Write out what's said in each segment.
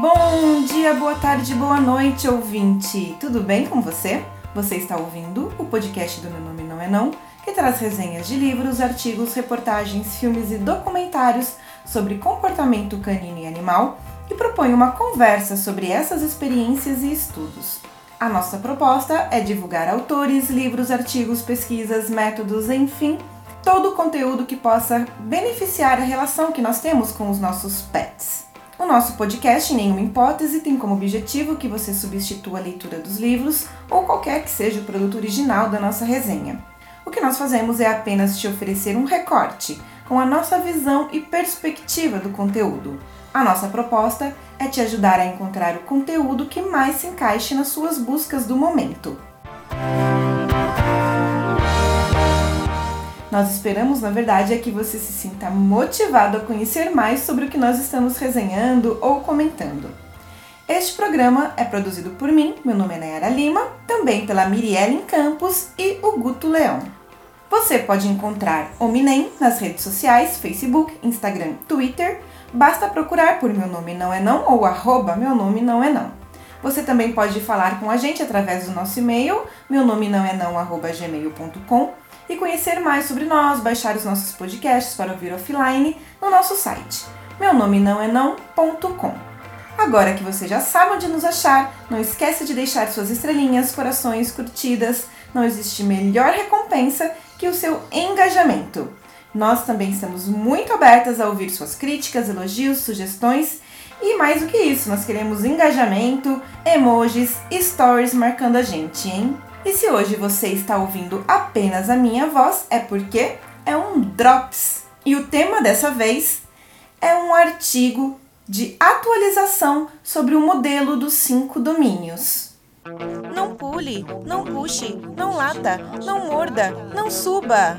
Bom dia, boa tarde, boa noite, ouvinte! Tudo bem com você? Você está ouvindo o podcast do Meu Nome Não É Não, que traz resenhas de livros, artigos, reportagens, filmes e documentários sobre comportamento canino e animal e propõe uma conversa sobre essas experiências e estudos. A nossa proposta é divulgar autores, livros, artigos, pesquisas, métodos, enfim, todo o conteúdo que possa beneficiar a relação que nós temos com os nossos pets. O nosso podcast, em nenhuma hipótese, tem como objetivo que você substitua a leitura dos livros ou qualquer que seja o produto original da nossa resenha. O que nós fazemos é apenas te oferecer um recorte com a nossa visão e perspectiva do conteúdo. A nossa proposta é te ajudar a encontrar o conteúdo que mais se encaixe nas suas buscas do momento. Nós esperamos, na verdade, é que você se sinta motivado a conhecer mais sobre o que nós estamos resenhando ou comentando. Este programa é produzido por mim, meu nome é Nayara Lima, também pela Mirielle Campos e o Guto Leão. Você pode encontrar o Minem nas redes sociais, Facebook, Instagram, Twitter. Basta procurar por Meu Nome Não É Não ou arroba Meu Nome Não É Não. Você também pode falar com a gente através do nosso e-mail, meu nome não é não, arroba gmail.com e conhecer mais sobre nós, baixar os nossos podcasts para ouvir offline no nosso site, meu nome não é não.com. Agora que você já sabe onde nos achar, não esqueça de deixar suas estrelinhas, corações, curtidas. Não existe melhor recompensa que o seu engajamento. Nós também estamos muito abertas a ouvir suas críticas, elogios, sugestões e mais do que isso, nós queremos engajamento, emojis, stories marcando a gente, hein? E se hoje você está ouvindo apenas a minha voz, é porque é um Drops. E o tema dessa vez é um artigo de atualização sobre o modelo dos cinco domínios. Não pule, não puxe, não lata, não morda, não suba.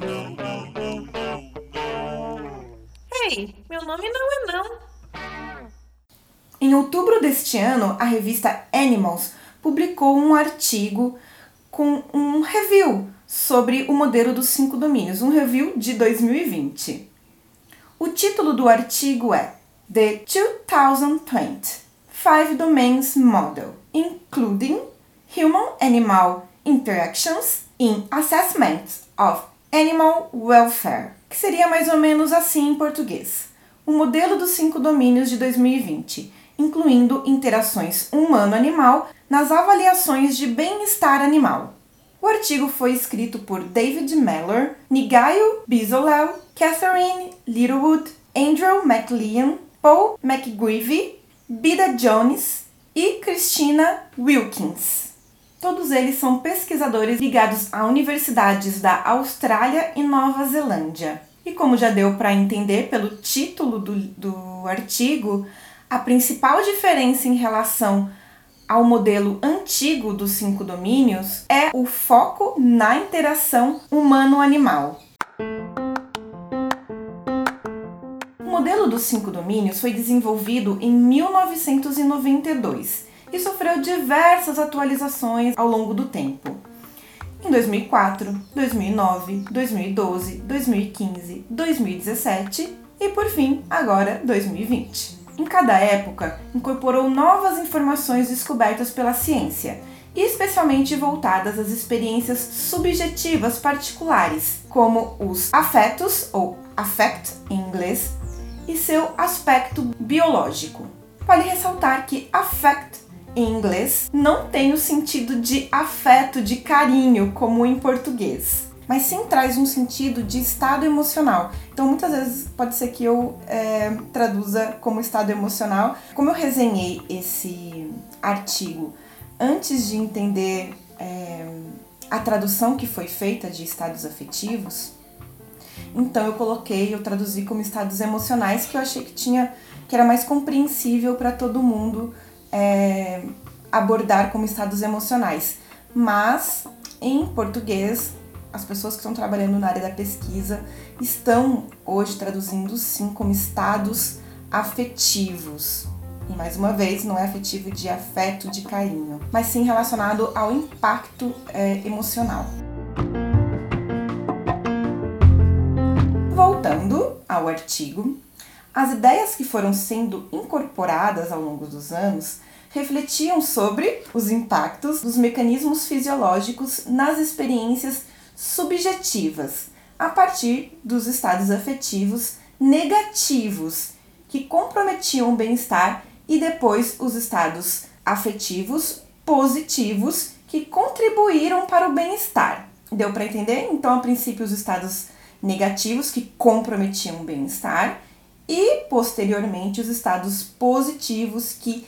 Ei, meu nome não é não. Em outubro deste ano, a revista Animals publicou um artigo com um review sobre o modelo dos cinco domínios, um review de 2020. O título do artigo é The 2020 Five Domains Model, including Human Animal Interactions in Assessment of Animal Welfare, que seria mais ou menos assim em português. O modelo dos cinco domínios de 2020 incluindo interações humano-animal nas avaliações de bem-estar animal. O artigo foi escrito por David Mellor, Nigayo Bisolau, Catherine Littlewood, Andrew McLean, Paul McGreevy, Bida Jones e Christina Wilkins. Todos eles são pesquisadores ligados a universidades da Austrália e Nova Zelândia. E como já deu para entender pelo título do, do artigo, a principal diferença em relação ao modelo antigo dos cinco domínios é o foco na interação humano-animal. O modelo dos cinco domínios foi desenvolvido em 1992 e sofreu diversas atualizações ao longo do tempo. Em 2004, 2009, 2012, 2015, 2017 e por fim, agora 2020 em cada época, incorporou novas informações descobertas pela ciência, especialmente voltadas às experiências subjetivas particulares, como os afetos, ou affect em inglês, e seu aspecto biológico. Vale ressaltar que affect em inglês não tem o sentido de afeto, de carinho, como em português mas sim traz um sentido de estado emocional. Então, muitas vezes pode ser que eu é, traduza como estado emocional. Como eu resenhei esse artigo antes de entender é, a tradução que foi feita de estados afetivos, então eu coloquei, eu traduzi como estados emocionais que eu achei que tinha que era mais compreensível para todo mundo é, abordar como estados emocionais. Mas em português as pessoas que estão trabalhando na área da pesquisa estão hoje traduzindo sim como estados afetivos. E mais uma vez, não é afetivo de afeto, de carinho, mas sim relacionado ao impacto é, emocional. Voltando ao artigo, As ideias que foram sendo incorporadas ao longo dos anos refletiam sobre os impactos dos mecanismos fisiológicos nas experiências subjetivas, a partir dos estados afetivos negativos que comprometiam o bem-estar e depois os estados afetivos positivos que contribuíram para o bem-estar. Deu para entender? Então, a princípio, os estados negativos que comprometiam o bem-estar e posteriormente os estados positivos que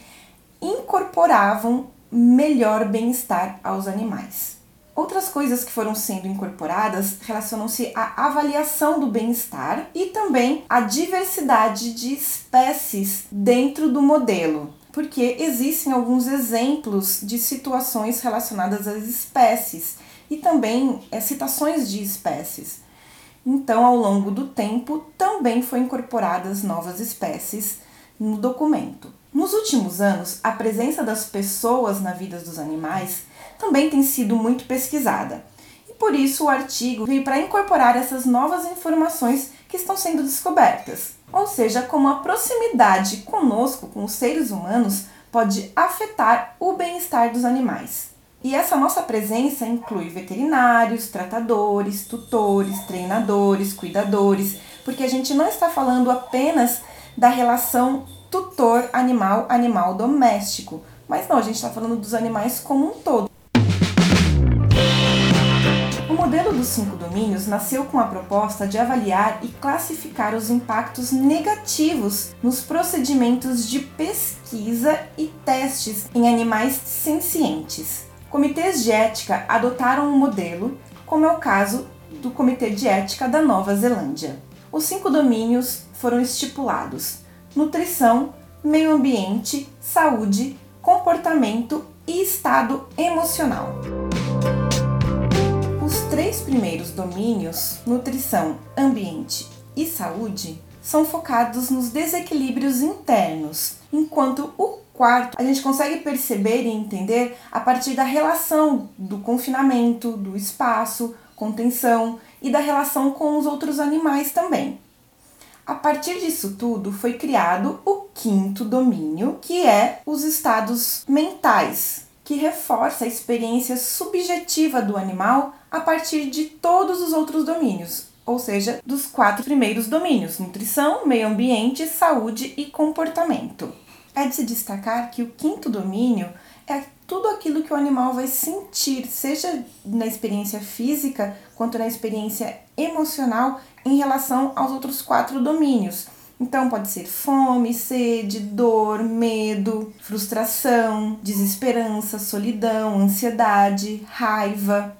incorporavam melhor bem-estar aos animais. Outras coisas que foram sendo incorporadas relacionam-se à avaliação do bem-estar e também à diversidade de espécies dentro do modelo, porque existem alguns exemplos de situações relacionadas às espécies e também é, citações de espécies. Então, ao longo do tempo, também foi incorporadas novas espécies no documento. Nos últimos anos, a presença das pessoas na vida dos animais também tem sido muito pesquisada. E por isso o artigo veio para incorporar essas novas informações que estão sendo descobertas. Ou seja, como a proximidade conosco, com os seres humanos, pode afetar o bem-estar dos animais. E essa nossa presença inclui veterinários, tratadores, tutores, treinadores, cuidadores, porque a gente não está falando apenas da relação tutor animal-animal doméstico, mas não, a gente está falando dos animais como um todo. Modelo dos cinco domínios nasceu com a proposta de avaliar e classificar os impactos negativos nos procedimentos de pesquisa e testes em animais sencientes. Comitês de ética adotaram um modelo, como é o caso do Comitê de Ética da Nova Zelândia. Os cinco domínios foram estipulados: nutrição, meio ambiente, saúde, comportamento e estado emocional. Três primeiros domínios, nutrição, ambiente e saúde, são focados nos desequilíbrios internos, enquanto o quarto a gente consegue perceber e entender a partir da relação do confinamento, do espaço, contenção e da relação com os outros animais também. A partir disso tudo foi criado o quinto domínio, que é os estados mentais, que reforça a experiência subjetiva do animal a partir de todos os outros domínios, ou seja, dos quatro primeiros domínios: nutrição, meio ambiente, saúde e comportamento. É de se destacar que o quinto domínio é tudo aquilo que o animal vai sentir, seja na experiência física quanto na experiência emocional em relação aos outros quatro domínios. Então pode ser fome, sede, dor, medo, frustração, desesperança, solidão, ansiedade, raiva.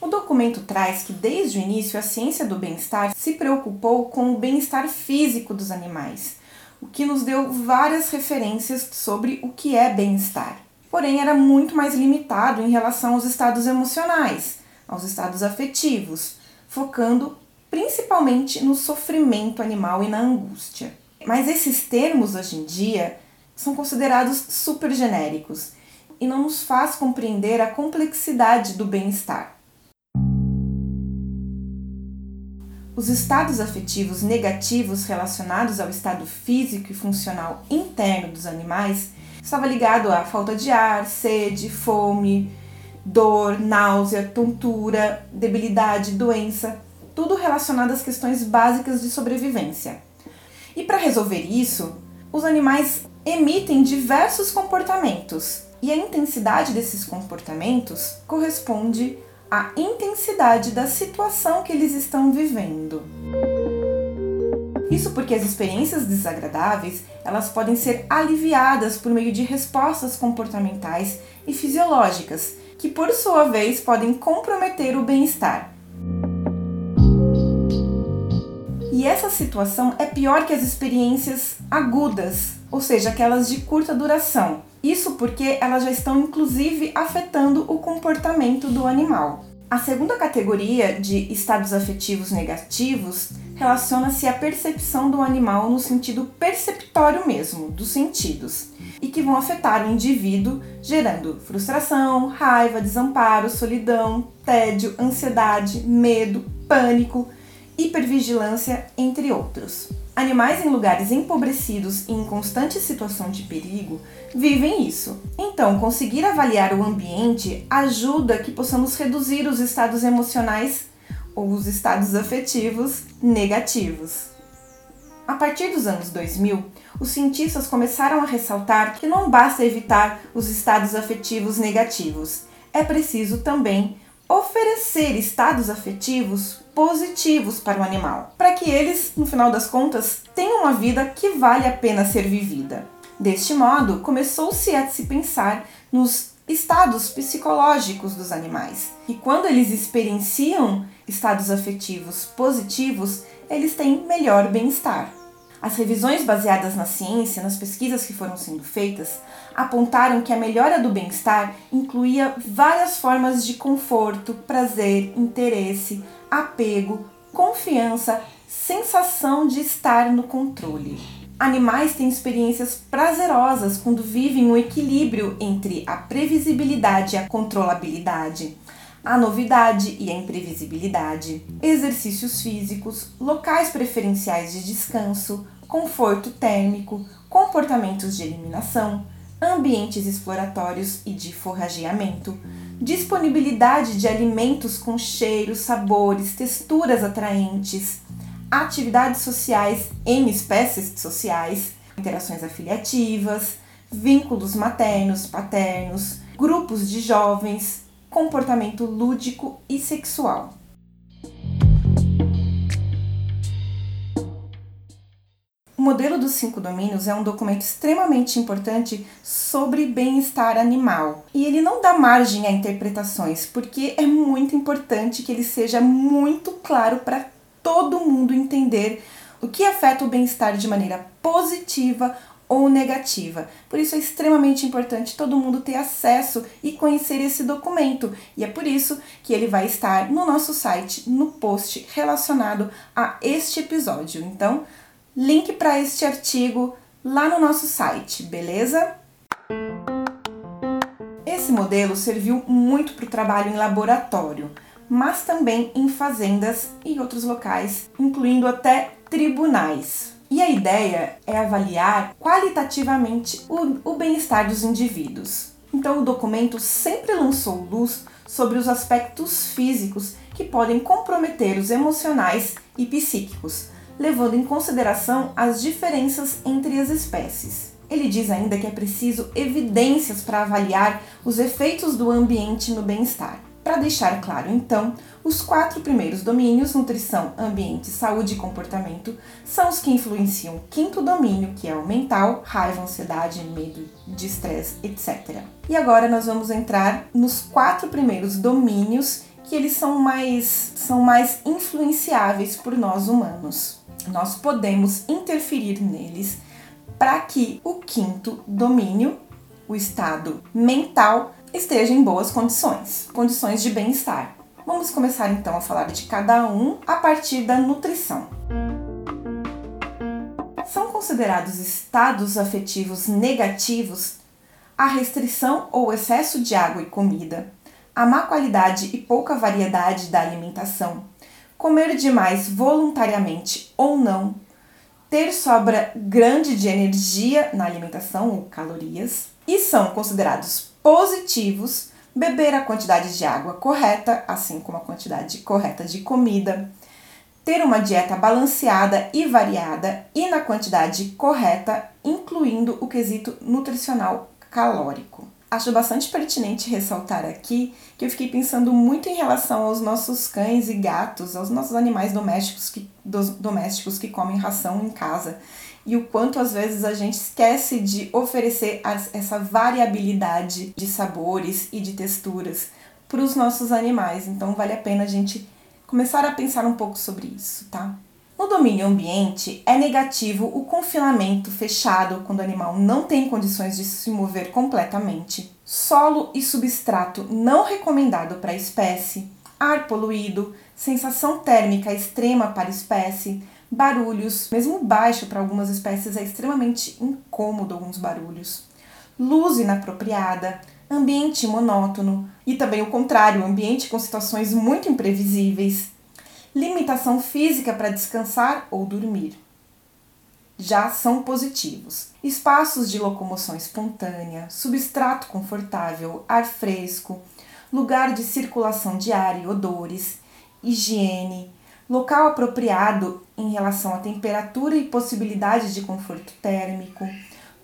O documento traz que desde o início a ciência do bem-estar se preocupou com o bem-estar físico dos animais, o que nos deu várias referências sobre o que é bem-estar. Porém, era muito mais limitado em relação aos estados emocionais, aos estados afetivos, focando principalmente no sofrimento animal e na angústia. Mas esses termos hoje em dia são considerados super genéricos e não nos faz compreender a complexidade do bem-estar. Os estados afetivos negativos relacionados ao estado físico e funcional interno dos animais estava ligado à falta de ar, sede, fome, dor, náusea, tontura, debilidade, doença, tudo relacionado às questões básicas de sobrevivência. E para resolver isso, os animais emitem diversos comportamentos, e a intensidade desses comportamentos corresponde à intensidade da situação que eles estão vivendo. Isso porque as experiências desagradáveis, elas podem ser aliviadas por meio de respostas comportamentais e fisiológicas, que por sua vez podem comprometer o bem-estar. E essa situação é pior que as experiências agudas, ou seja, aquelas de curta duração. Isso porque elas já estão inclusive afetando o comportamento do animal. A segunda categoria de estados afetivos negativos relaciona-se à percepção do animal no sentido perceptório mesmo, dos sentidos, e que vão afetar o indivíduo, gerando frustração, raiva, desamparo, solidão, tédio, ansiedade, medo, pânico, hipervigilância, entre outros. Animais em lugares empobrecidos e em constante situação de perigo vivem isso. Então, conseguir avaliar o ambiente ajuda que possamos reduzir os estados emocionais ou os estados afetivos negativos. A partir dos anos 2000, os cientistas começaram a ressaltar que não basta evitar os estados afetivos negativos, é preciso também oferecer estados afetivos positivos para o animal, para que eles, no final das contas, tenham uma vida que vale a pena ser vivida. Deste modo, começou-se a se pensar nos estados psicológicos dos animais. E quando eles experienciam estados afetivos positivos, eles têm melhor bem-estar. As revisões baseadas na ciência, nas pesquisas que foram sendo feitas, apontaram que a melhora do bem-estar incluía várias formas de conforto, prazer, interesse, apego, confiança, sensação de estar no controle. Animais têm experiências prazerosas quando vivem um equilíbrio entre a previsibilidade e a controlabilidade a novidade e a imprevisibilidade, exercícios físicos, locais preferenciais de descanso, conforto térmico, comportamentos de eliminação, ambientes exploratórios e de forrageamento, disponibilidade de alimentos com cheiros, sabores, texturas atraentes, atividades sociais em espécies sociais, interações afiliativas, vínculos maternos, paternos, grupos de jovens, comportamento lúdico e sexual. Modelo dos cinco domínios é um documento extremamente importante sobre bem-estar animal e ele não dá margem a interpretações, porque é muito importante que ele seja muito claro para todo mundo entender o que afeta o bem-estar de maneira positiva ou negativa. Por isso é extremamente importante todo mundo ter acesso e conhecer esse documento. E é por isso que ele vai estar no nosso site, no post relacionado a este episódio. Então, link para este artigo lá no nosso site, beleza? Esse modelo serviu muito para o trabalho em laboratório, mas também em fazendas e outros locais, incluindo até tribunais. E a ideia é avaliar qualitativamente o, o bem-estar dos indivíduos. Então, o documento sempre lançou luz sobre os aspectos físicos que podem comprometer os emocionais e psíquicos, levando em consideração as diferenças entre as espécies. Ele diz ainda que é preciso evidências para avaliar os efeitos do ambiente no bem-estar. Para deixar claro, então, os quatro primeiros domínios, nutrição, ambiente, saúde e comportamento, são os que influenciam o quinto domínio, que é o mental, raiva, ansiedade, medo, estresse, etc. E agora nós vamos entrar nos quatro primeiros domínios que eles são mais, são mais influenciáveis por nós humanos. Nós podemos interferir neles para que o quinto domínio, o estado mental, esteja em boas condições, condições de bem-estar. Vamos começar então a falar de cada um a partir da nutrição. São considerados estados afetivos negativos a restrição ou excesso de água e comida, a má qualidade e pouca variedade da alimentação, comer demais voluntariamente ou não, ter sobra grande de energia na alimentação ou calorias, e são considerados positivos beber a quantidade de água correta, assim como a quantidade correta de comida, ter uma dieta balanceada e variada e na quantidade correta, incluindo o quesito nutricional calórico. Acho bastante pertinente ressaltar aqui que eu fiquei pensando muito em relação aos nossos cães e gatos, aos nossos animais domésticos que, dos, domésticos que comem ração em casa e o quanto às vezes a gente esquece de oferecer essa variabilidade de sabores e de texturas para os nossos animais. Então vale a pena a gente começar a pensar um pouco sobre isso, tá? No domínio ambiente, é negativo o confinamento fechado quando o animal não tem condições de se mover completamente, solo e substrato não recomendado para a espécie, ar poluído, sensação térmica extrema para a espécie, barulhos, mesmo baixo para algumas espécies é extremamente incômodo alguns barulhos, luz inapropriada, ambiente monótono e também o contrário, ambiente com situações muito imprevisíveis, limitação física para descansar ou dormir. já são positivos. Espaços de locomoção espontânea, substrato confortável, ar fresco, lugar de circulação de ar e odores, higiene, local apropriado em relação à temperatura e possibilidade de conforto térmico,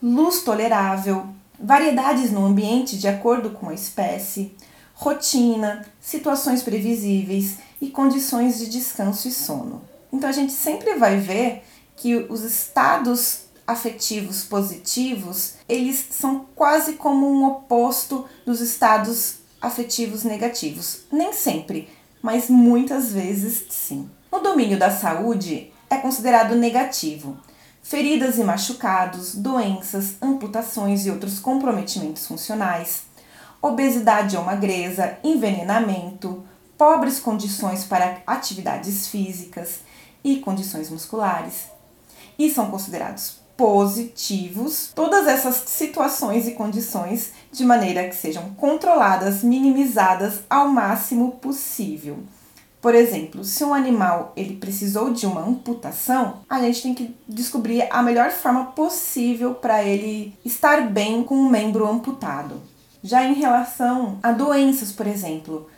luz tolerável, variedades no ambiente de acordo com a espécie, rotina, situações previsíveis e condições de descanso e sono. Então a gente sempre vai ver que os estados afetivos positivos, eles são quase como um oposto dos estados afetivos negativos. Nem sempre, mas muitas vezes sim. No domínio da saúde é considerado negativo. Feridas e machucados, doenças, amputações e outros comprometimentos funcionais, obesidade ou magreza, envenenamento, pobres condições para atividades físicas e condições musculares. E são considerados positivos todas essas situações e condições de maneira que sejam controladas, minimizadas ao máximo possível. Por exemplo, se um animal ele precisou de uma amputação, a gente tem que descobrir a melhor forma possível para ele estar bem com o membro amputado. Já em relação a doenças, por exemplo,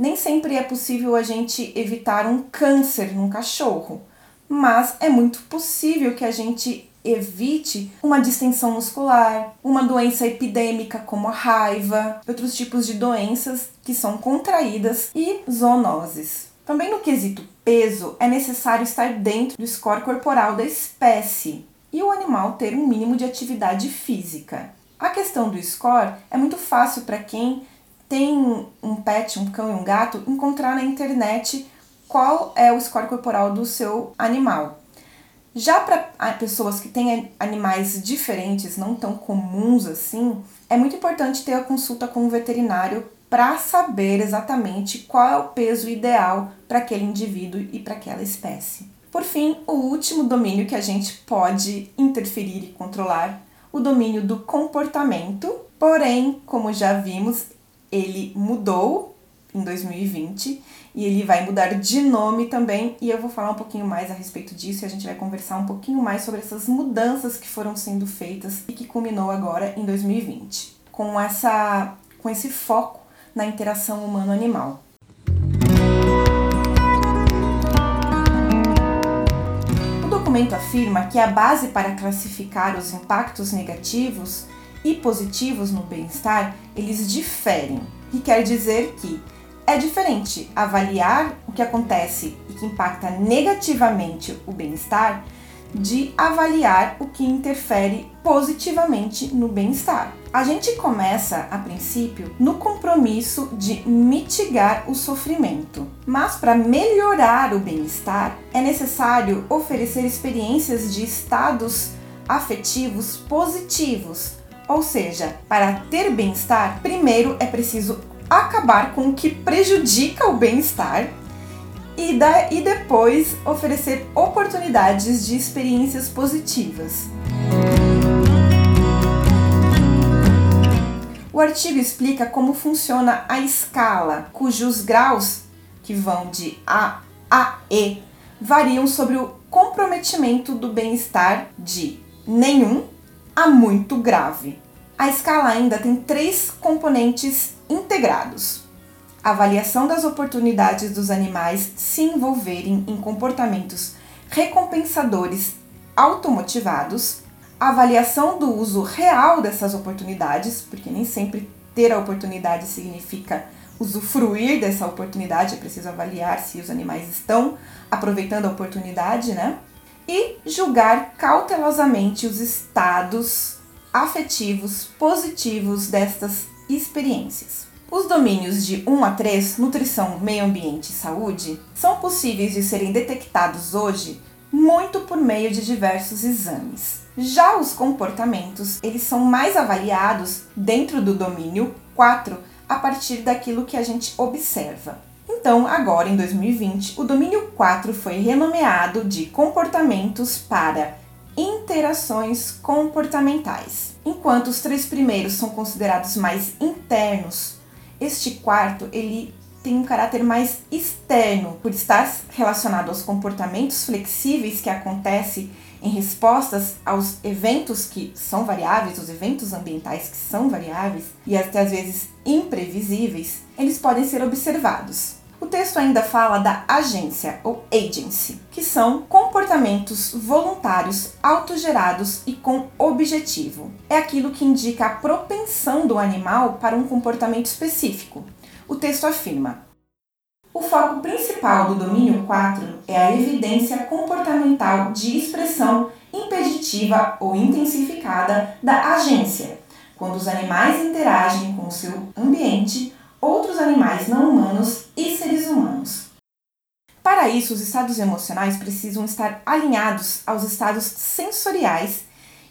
nem sempre é possível a gente evitar um câncer num cachorro, mas é muito possível que a gente evite uma distensão muscular, uma doença epidêmica como a raiva, outros tipos de doenças que são contraídas e zoonoses. Também no quesito peso, é necessário estar dentro do score corporal da espécie e o animal ter um mínimo de atividade física. A questão do score é muito fácil para quem tem um pet, um cão e um gato, encontrar na internet qual é o score corporal do seu animal. Já para pessoas que têm animais diferentes, não tão comuns assim, é muito importante ter a consulta com o veterinário para saber exatamente qual é o peso ideal para aquele indivíduo e para aquela espécie. Por fim, o último domínio que a gente pode interferir e controlar, o domínio do comportamento. Porém, como já vimos, ele mudou em 2020 e ele vai mudar de nome também. E eu vou falar um pouquinho mais a respeito disso e a gente vai conversar um pouquinho mais sobre essas mudanças que foram sendo feitas e que culminou agora em 2020, com essa com esse foco na interação humano-animal. O documento afirma que a base para classificar os impactos negativos e positivos no bem-estar, eles diferem, e quer dizer que é diferente avaliar o que acontece e que impacta negativamente o bem-estar de avaliar o que interfere positivamente no bem-estar. A gente começa, a princípio, no compromisso de mitigar o sofrimento, mas para melhorar o bem-estar é necessário oferecer experiências de estados afetivos positivos. Ou seja, para ter bem-estar, primeiro é preciso acabar com o que prejudica o bem-estar e, e depois oferecer oportunidades de experiências positivas. O artigo explica como funciona a escala, cujos graus, que vão de A a E, variam sobre o comprometimento do bem-estar de nenhum a muito grave. A escala ainda tem três componentes integrados: avaliação das oportunidades dos animais se envolverem em comportamentos recompensadores automotivados, avaliação do uso real dessas oportunidades, porque nem sempre ter a oportunidade significa usufruir dessa oportunidade, é preciso avaliar se os animais estão aproveitando a oportunidade, né? E julgar cautelosamente os estados afetivos positivos destas experiências. Os domínios de 1 a 3, nutrição, meio ambiente e saúde, são possíveis de serem detectados hoje muito por meio de diversos exames. Já os comportamentos, eles são mais avaliados dentro do domínio 4 a partir daquilo que a gente observa. Então, agora em 2020, o domínio 4 foi renomeado de comportamentos para interações comportamentais. Enquanto os três primeiros são considerados mais internos, este quarto ele tem um caráter mais externo, por estar relacionado aos comportamentos flexíveis que acontecem em respostas aos eventos que são variáveis, os eventos ambientais que são variáveis e até às vezes imprevisíveis, eles podem ser observados. O texto ainda fala da agência ou agency, que são comportamentos voluntários autogerados e com objetivo. É aquilo que indica a propensão do animal para um comportamento específico. O texto afirma: o foco principal do domínio 4 é a evidência comportamental de expressão impeditiva ou intensificada da agência, quando os animais interagem com o seu ambiente, outros animais não humanos e seres humanos. Para isso, os estados emocionais precisam estar alinhados aos estados sensoriais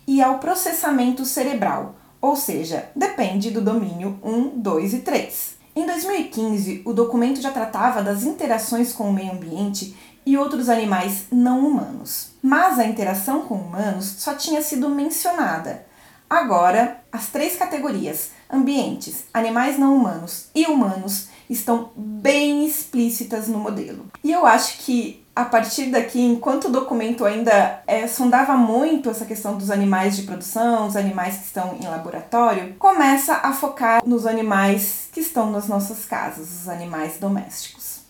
e ao processamento cerebral, ou seja, depende do domínio 1, 2 e 3. Em 2015, o documento já tratava das interações com o meio ambiente e outros animais não humanos. Mas a interação com humanos só tinha sido mencionada. Agora, as três categorias, ambientes, animais não humanos e humanos, estão bem explícitas no modelo. E eu acho que a partir daqui, enquanto o documento ainda é, sondava muito essa questão dos animais de produção, os animais que estão em laboratório, começa a focar nos animais que estão nas nossas casas, os animais domésticos.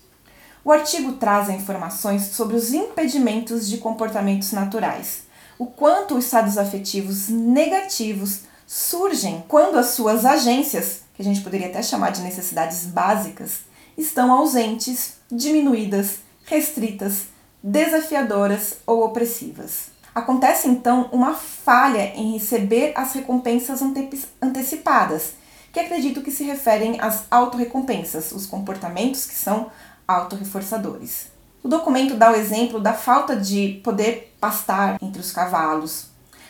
O artigo traz informações sobre os impedimentos de comportamentos naturais, o quanto os estados afetivos negativos surgem quando as suas agências, que a gente poderia até chamar de necessidades básicas, estão ausentes, diminuídas, restritas, desafiadoras ou opressivas. Acontece então uma falha em receber as recompensas ante antecipadas, que acredito que se referem às autorrecompensas, os comportamentos que são autorreforçadores. O documento dá o exemplo da falta de poder pastar entre os cavalos,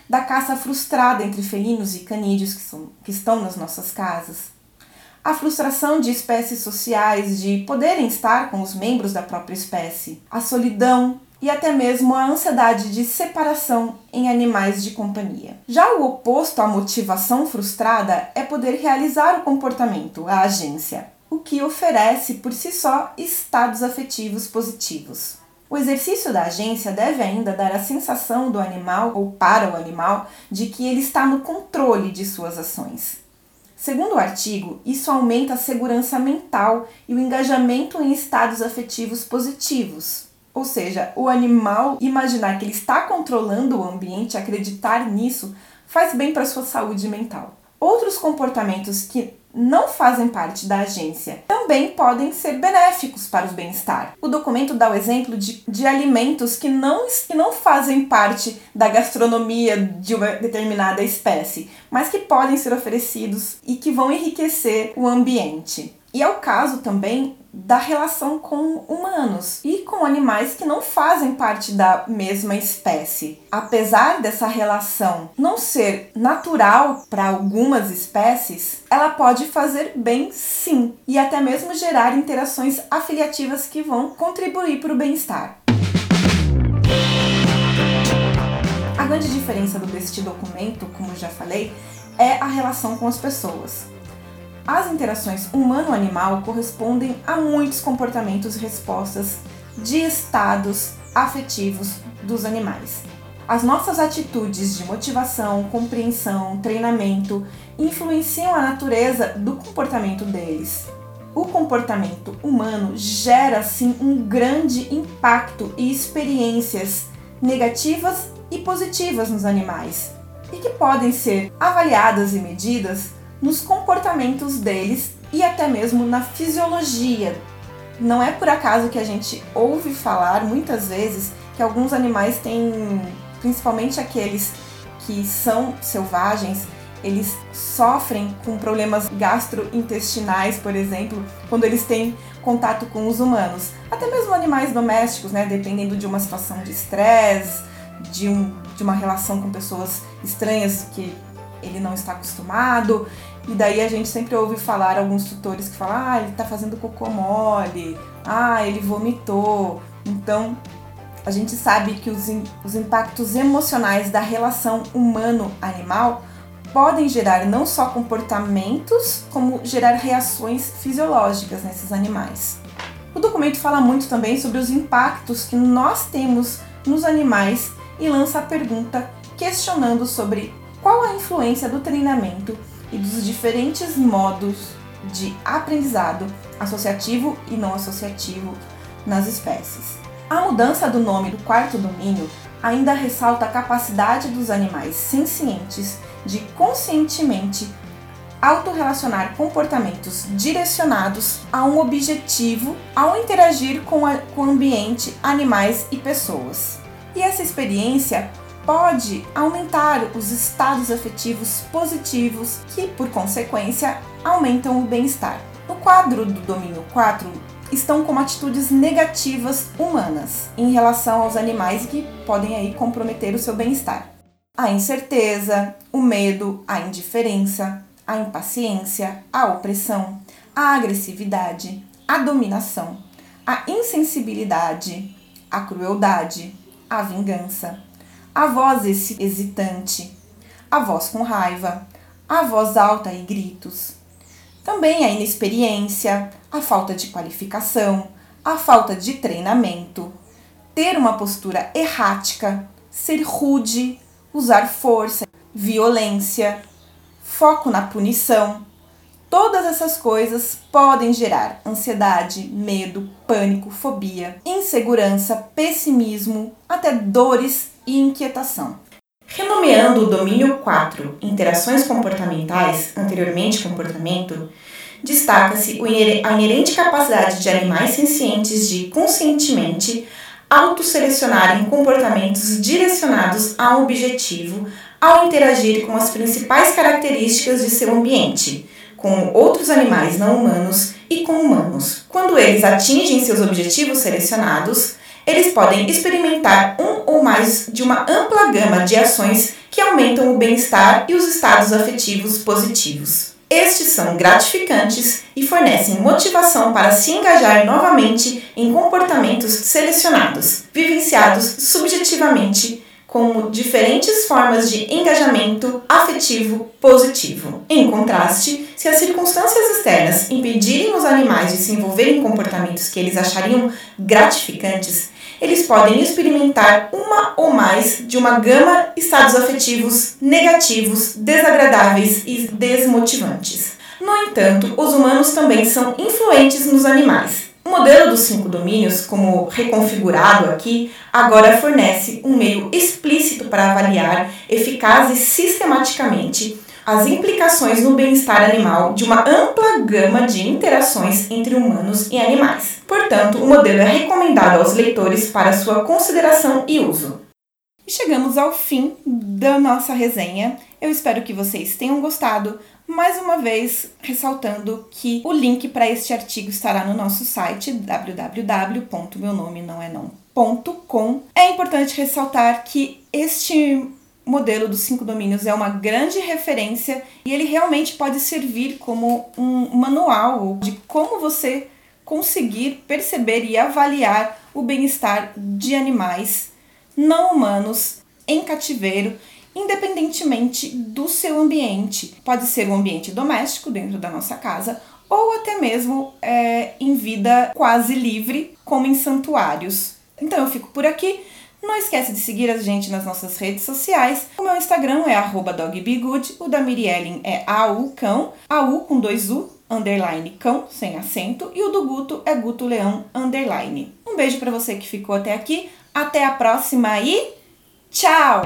da caça frustrada entre felinos e canídeos que, são, que estão nas nossas casas, a frustração de espécies sociais de poderem estar com os membros da própria espécie, a solidão e até mesmo a ansiedade de separação em animais de companhia. Já o oposto à motivação frustrada é poder realizar o comportamento, a agência, o que oferece por si só estados afetivos positivos. O exercício da agência deve ainda dar a sensação do animal ou para o animal de que ele está no controle de suas ações. Segundo o artigo, isso aumenta a segurança mental e o engajamento em estados afetivos positivos. Ou seja, o animal imaginar que ele está controlando o ambiente, acreditar nisso, faz bem para sua saúde mental. Outros comportamentos que não fazem parte da agência também podem ser benéficos para o bem-estar. O documento dá o exemplo de, de alimentos que não, que não fazem parte da gastronomia de uma determinada espécie, mas que podem ser oferecidos e que vão enriquecer o ambiente. E é o caso também da relação com humanos e com animais que não fazem parte da mesma espécie. Apesar dessa relação não ser natural para algumas espécies, ela pode fazer bem sim e até mesmo gerar interações afiliativas que vão contribuir para o bem-estar. A grande diferença deste documento, como já falei, é a relação com as pessoas. As interações humano-animal correspondem a muitos comportamentos e respostas de estados afetivos dos animais. As nossas atitudes de motivação, compreensão, treinamento influenciam a natureza do comportamento deles. O comportamento humano gera sim um grande impacto e experiências negativas e positivas nos animais, e que podem ser avaliadas e medidas nos comportamentos deles e até mesmo na fisiologia. Não é por acaso que a gente ouve falar muitas vezes que alguns animais têm, principalmente aqueles que são selvagens, eles sofrem com problemas gastrointestinais, por exemplo, quando eles têm contato com os humanos. Até mesmo animais domésticos, né, dependendo de uma situação de estresse, de, um, de uma relação com pessoas estranhas que ele não está acostumado. E daí a gente sempre ouve falar alguns tutores que falam: ah, ele está fazendo cocô mole, ah, ele vomitou. Então a gente sabe que os, os impactos emocionais da relação humano-animal podem gerar não só comportamentos, como gerar reações fisiológicas nesses animais. O documento fala muito também sobre os impactos que nós temos nos animais e lança a pergunta questionando sobre qual a influência do treinamento e dos diferentes modos de aprendizado associativo e não associativo nas espécies. A mudança do nome do quarto domínio ainda ressalta a capacidade dos animais sencientes de conscientemente autorrelacionar comportamentos direcionados a um objetivo ao interagir com, a, com o ambiente, animais e pessoas. E essa experiência pode aumentar os estados afetivos positivos que, por consequência, aumentam o bem-estar. No quadro do domínio 4 estão como atitudes negativas humanas em relação aos animais que podem aí comprometer o seu bem-estar. A incerteza, o medo, a indiferença, a impaciência, a opressão, a agressividade, a dominação, a insensibilidade, a crueldade, a vingança, a voz hesitante, a voz com raiva, a voz alta e gritos. Também a inexperiência, a falta de qualificação, a falta de treinamento, ter uma postura errática, ser rude, usar força, violência, foco na punição. Todas essas coisas podem gerar ansiedade, medo, pânico, fobia, insegurança, pessimismo, até dores e inquietação. Renomeando o domínio 4, interações comportamentais, anteriormente comportamento, destaca-se a inerente capacidade de animais sencientes de conscientemente autoselecionarem comportamentos direcionados a um objetivo ao interagir com as principais características de seu ambiente, com outros animais não humanos e com humanos. Quando eles atingem seus objetivos selecionados, eles podem experimentar um ou mais de uma ampla gama de ações que aumentam o bem-estar e os estados afetivos positivos. Estes são gratificantes e fornecem motivação para se engajar novamente em comportamentos selecionados, vivenciados subjetivamente como diferentes formas de engajamento afetivo positivo. Em contraste, se as circunstâncias externas impedirem os animais de se envolverem em comportamentos que eles achariam gratificantes, eles podem experimentar uma ou mais de uma gama de estados afetivos negativos, desagradáveis e desmotivantes. No entanto, os humanos também são influentes nos animais. O modelo dos cinco domínios, como reconfigurado aqui, agora fornece um meio explícito para avaliar eficaz e sistematicamente as implicações no bem-estar animal de uma ampla gama de interações entre humanos e animais. Portanto, o modelo é recomendado aos leitores para sua consideração e uso. E chegamos ao fim da nossa resenha. Eu espero que vocês tenham gostado mais uma vez ressaltando que o link para este artigo estará no nosso site www.meunomenãoenão.com. É importante ressaltar que este modelo dos cinco domínios é uma grande referência e ele realmente pode servir como um manual de como você conseguir perceber e avaliar o bem-estar de animais não humanos em cativeiro independentemente do seu ambiente. Pode ser um ambiente doméstico dentro da nossa casa ou até mesmo é, em vida quase livre, como em santuários. Então eu fico por aqui. Não esquece de seguir a gente nas nossas redes sociais. O meu Instagram é dogbegood, o da Miriellen é aucão, au com dois U, underline cão, sem acento, e o do Guto é Guto Leão, underline. Um beijo para você que ficou até aqui, até a próxima e tchau!